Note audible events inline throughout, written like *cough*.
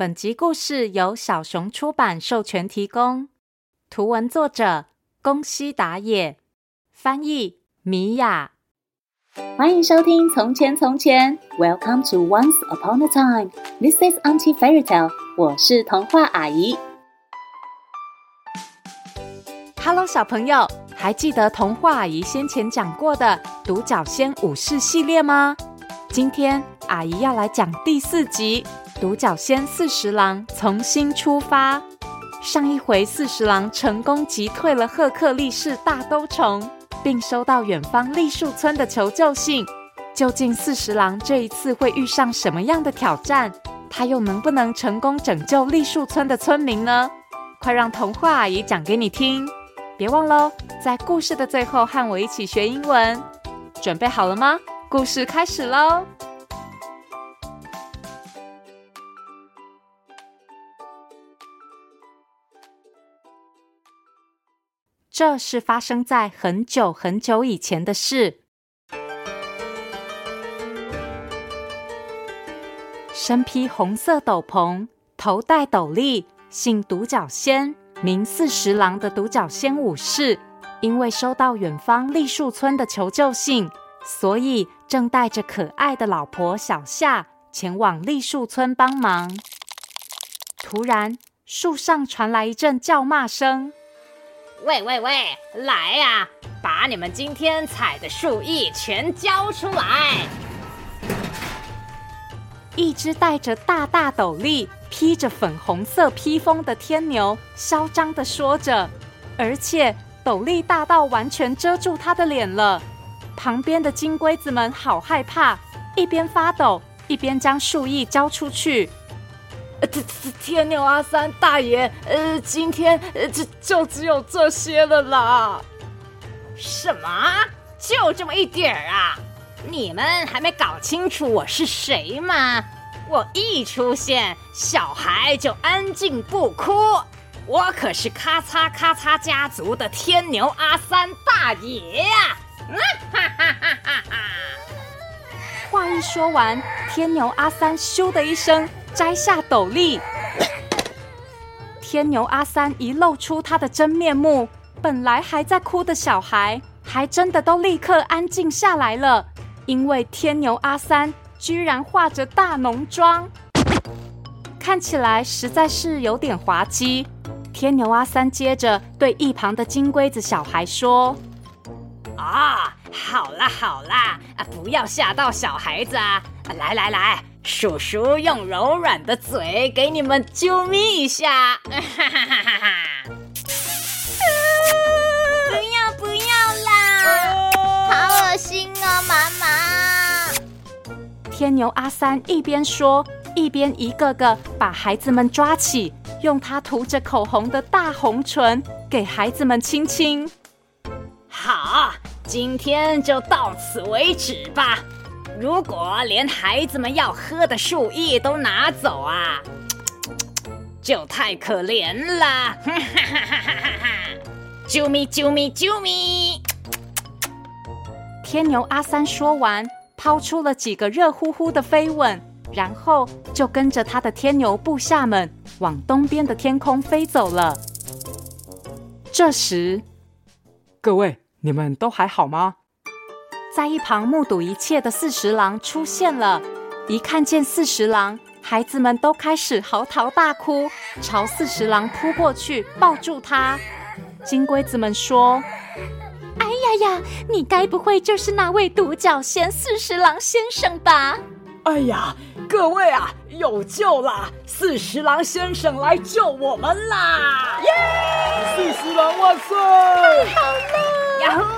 本集故事由小熊出版授权提供，图文作者宫西达也，翻译米雅。欢迎收听《从前从前》，Welcome to Once Upon a Time。This is Auntie Fairy Tale。我是童话阿姨。Hello，小朋友，还记得童话阿姨先前讲过的独角仙武士系列吗？今天阿姨要来讲第四集。独角仙四十郎重新出发。上一回，四十郎成功击退了赫克力士大兜虫，并收到远方栗树村的求救信。究竟四十郎这一次会遇上什么样的挑战？他又能不能成功拯救栗树村的村民呢？快让童话阿姨讲给你听！别忘喽，在故事的最后和我一起学英文。准备好了吗？故事开始喽！这是发生在很久很久以前的事。身披红色斗篷、头戴斗笠、姓独角仙、名四十郎的独角仙武士，因为收到远方栗树村的求救信，所以正带着可爱的老婆小夏前往栗树村帮忙。突然，树上传来一阵叫骂声。喂喂喂，来呀、把你们今天采的树艺全交出来！一只戴着大大斗笠、披着粉红色披风的天牛嚣张的说着，而且斗笠大到完全遮住他的脸了。旁边的金龟子们好害怕，一边发抖，一边将树艺交出去。这这天牛阿三大爷，呃，今天呃，就就只有这些了啦。什么？就这么一点儿啊？你们还没搞清楚我是谁吗？我一出现，小孩就安静不哭。我可是咔嚓咔嚓家族的天牛阿三大爷呀！嗯哈哈哈哈哈！话一说完，天牛阿三咻的一声。摘下斗笠，天牛阿三一露出他的真面目，本来还在哭的小孩，还真的都立刻安静下来了，因为天牛阿三居然化着大浓妆，看起来实在是有点滑稽。天牛阿三接着对一旁的金龟子小孩说：“啊，好啦好啦，啊，不要吓到小孩子啊，来来来。”叔叔用柔软的嘴给你们啾咪一下，哈哈哈哈哈！不要不要啦，好恶心哦，妈妈！天牛阿三一边说，一边一个个把孩子们抓起，用他涂着口红的大红唇给孩子们亲亲。好，今天就到此为止吧。如果连孩子们要喝的树叶都拿走啊，就太可怜了！哈哈哈哈哈！啾咪啾咪啾咪！天牛阿三说完，抛出了几个热乎乎的飞吻，然后就跟着他的天牛部下们往东边的天空飞走了。这时，各位，你们都还好吗？在一旁目睹一切的四十郎出现了，一看见四十郎，孩子们都开始嚎啕大哭，朝四十郎扑过去抱住他。金龟子们说：“哎呀呀，你该不会就是那位独角仙四十郎先生吧？”哎呀，各位啊，有救啦！四十郎先生来救我们啦！耶！四十郎万岁！太好了！呀呼！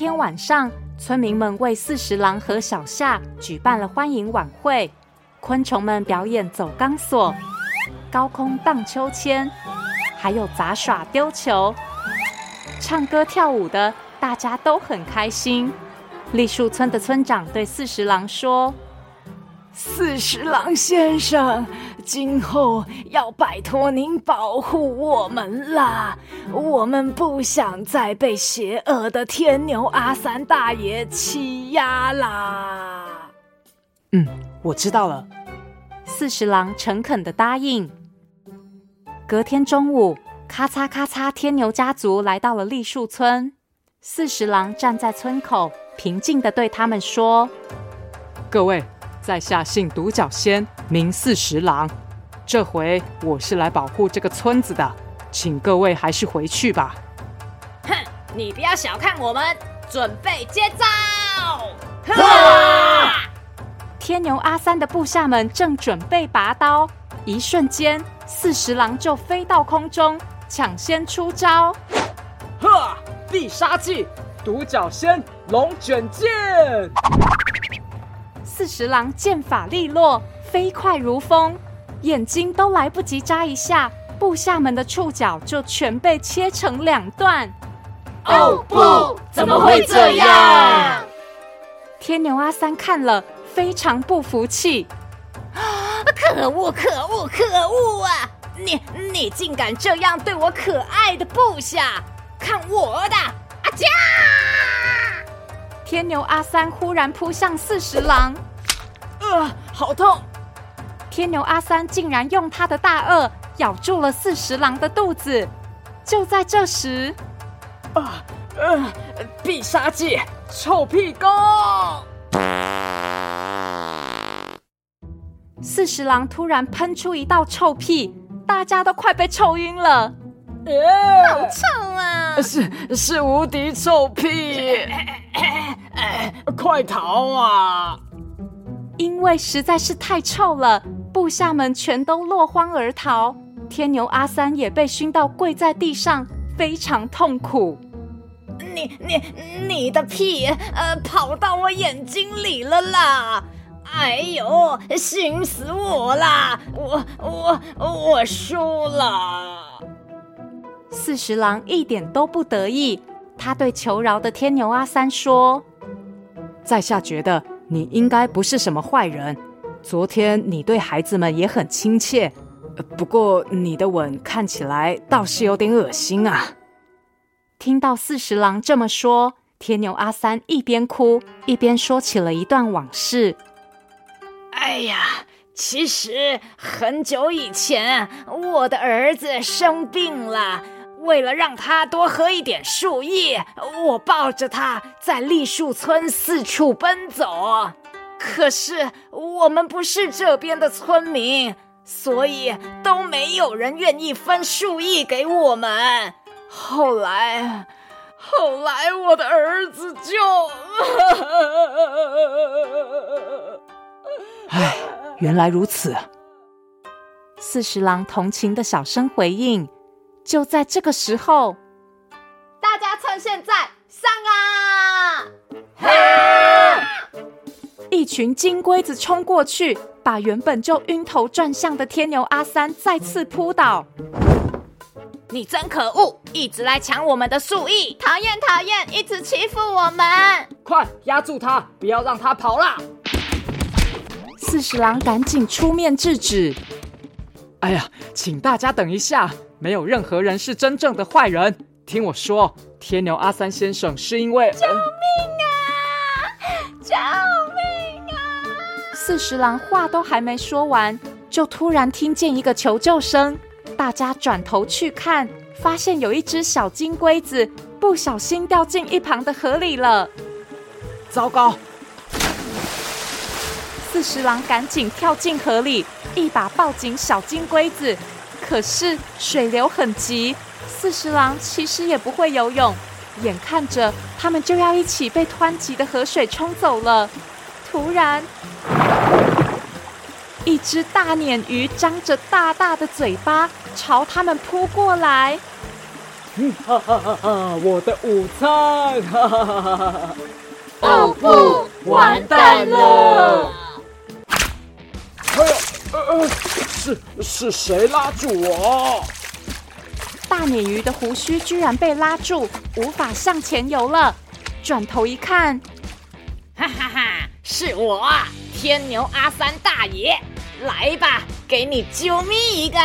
天晚上，村民们为四十郎和小夏举办了欢迎晚会。昆虫们表演走钢索、高空荡秋千，还有杂耍丢球、唱歌跳舞的，大家都很开心。栗树村的村长对四十郎说：“四十郎先生。”今后要拜托您保护我们啦！我们不想再被邪恶的天牛阿三大爷欺压啦。嗯，我知道了。四十郎诚恳的答应。隔天中午，咔嚓咔嚓，天牛家族来到了栗树村。四十郎站在村口，平静的对他们说：“各位，在下姓独角仙，名四十郎。这回我是来保护这个村子的，请各位还是回去吧。”哼，你不要小看我们，准备接招！天牛阿三的部下们正准备拔刀，一瞬间，四十郎就飞到空中，抢先出招。呵，必杀技，独角仙龙卷剑。四十郎剑法利落，飞快如风，眼睛都来不及眨一下，部下们的触角就全被切成两段。哦不，怎么会这样？天牛阿三看了。非常不服气，可恶！可恶！可恶啊！你你竟敢这样对我可爱的部下！看我的！啊加！天牛阿三忽然扑向四十郎，呃，好痛！天牛阿三竟然用他的大颚咬住了四十郎的肚子。就在这时，啊，呃，必杀技，臭屁功！四十郎突然喷出一道臭屁，大家都快被臭晕了。呃、好臭啊！是是无敌臭屁！*coughs* 快逃啊！因为实在是太臭了，部下们全都落荒而逃。天牛阿三也被熏到跪在地上，非常痛苦。你你你的屁，呃，跑到我眼睛里了啦！哎呦，熏死我啦！我我我输了。四十郎一点都不得意，他对求饶的天牛阿三说：“在下觉得你应该不是什么坏人。昨天你对孩子们也很亲切，不过你的吻看起来倒是有点恶心啊。”听到四十郎这么说，天牛阿三一边哭一边说起了一段往事。哎呀，其实很久以前，我的儿子生病了。为了让他多喝一点树叶，我抱着他在栗树村四处奔走。可是我们不是这边的村民，所以都没有人愿意分树叶给我们。后来，后来我的儿子就 *laughs*…… 唉，原来如此。四十郎同情的小声回应。就在这个时候，大家趁现在上啊！啊一群金龟子冲过去，把原本就晕头转向的天牛阿三再次扑倒。你真可恶，一直来抢我们的树叶，讨厌讨厌，一直欺负我们！快压住他，不要让他跑了！四十郎赶紧出面制止。哎呀，请大家等一下。没有任何人是真正的坏人。听我说，天牛阿三先生是因为……救命啊！救命啊！四十郎话都还没说完，就突然听见一个求救声。大家转头去看，发现有一只小金龟子不小心掉进一旁的河里了。糟糕！四十郎赶紧跳进河里，一把抱紧小金龟子。可是水流很急，四十郎其实也不会游泳，眼看着他们就要一起被湍急的河水冲走了。突然，一只大鲶鱼张着大大的嘴巴朝他们扑过来。嗯，哈哈哈哈！我的午餐！哈哈哈哈哈！哦不，完蛋了！哎呀，呃呃。是是谁拉住我？大鲶鱼的胡须居然被拉住，无法向前游了。转头一看，哈哈哈，是我天牛阿三大爷，来吧，给你救命一个！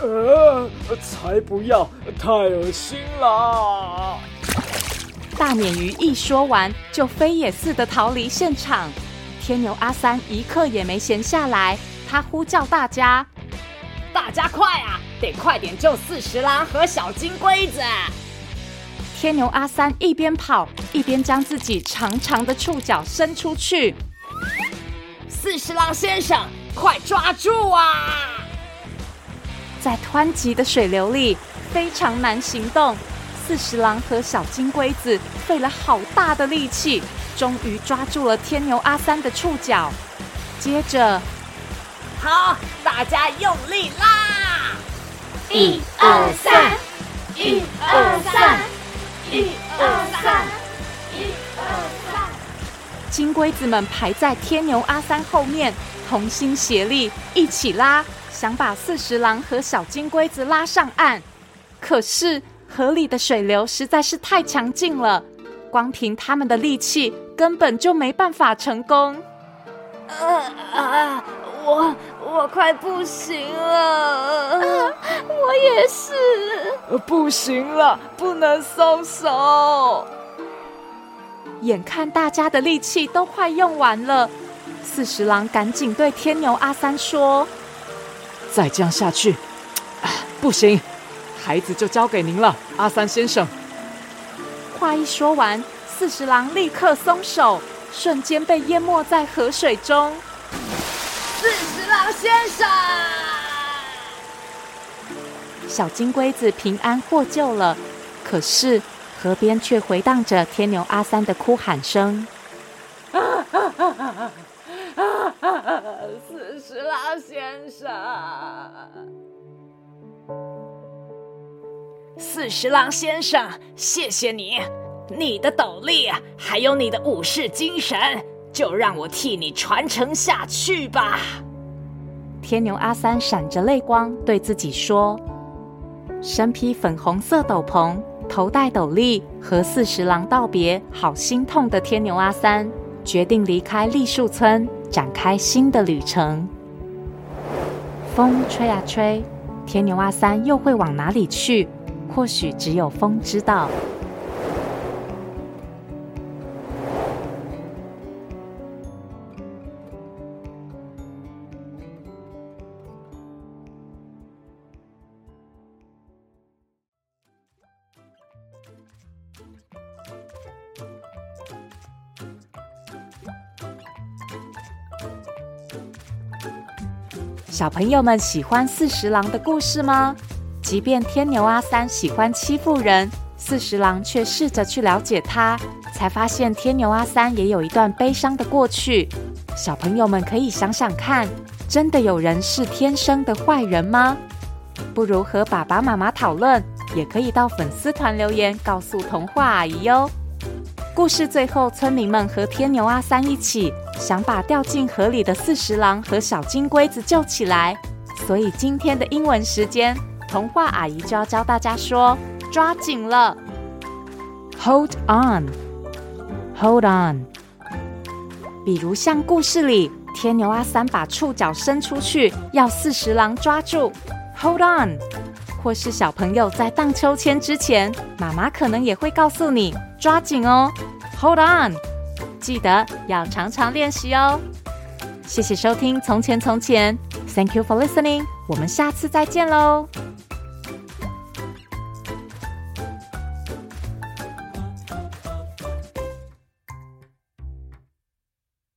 呃，才不要，太恶心了！大鲶鱼一说完，就飞也似的逃离现场。天牛阿三一刻也没闲下来，他呼叫大家：“大家快啊，得快点救四十郎和小金龟子！”天牛阿三一边跑一边将自己长长的触角伸出去。四十郎先生，快抓住啊！在湍急的水流里，非常难行动。四十郎和小金龟子费了好大的力气，终于抓住了天牛阿三的触角。接着，好，大家用力拉！一二三，一二三，一二三，一二三。金龟子们排在天牛阿三后面，同心协力，一起拉，想把四十郎和小金龟子拉上岸。可是，河里的水流实在是太强劲了，光凭他们的力气根本就没办法成功。啊啊！我我快不行了，啊，*laughs* 我也是。不行了，不能松手。眼看大家的力气都快用完了，四十郎赶紧对天牛阿三说：“再这样下去，啊，不行。”孩子就交给您了，阿三先生。话一说完，四十郎立刻松手，瞬间被淹没在河水中。四十郎先生，小金龟子平安获救了，可是河边却回荡着天牛阿三的哭喊声。四十郎先生。四十郎先生，谢谢你，你的斗笠还有你的武士精神，就让我替你传承下去吧。天牛阿三闪着泪光，对自己说：“身披粉红色斗篷，头戴斗笠，和四十郎道别，好心痛的天牛阿三决定离开栗树村，展开新的旅程。风吹啊吹，天牛阿三又会往哪里去？”或许只有风知道。小朋友们喜欢四十郎的故事吗？即便天牛阿三喜欢欺负人，四十郎却试着去了解他，才发现天牛阿三也有一段悲伤的过去。小朋友们可以想想看，真的有人是天生的坏人吗？不如和爸爸妈妈讨论，也可以到粉丝团留言告诉童话阿姨哟。故事最后，村民们和天牛阿三一起想把掉进河里的四十郎和小金龟子救起来，所以今天的英文时间。童话阿姨就要教大家说：“抓紧了，hold on，hold on。”比如像故事里，天牛阿三把触角伸出去，要四十郎抓住，hold on。或是小朋友在荡秋千之前，妈妈可能也会告诉你：“抓紧哦，hold on。”记得要常常练习哦。谢谢收听《从前从前》，Thank you for listening。我们下次再见喽。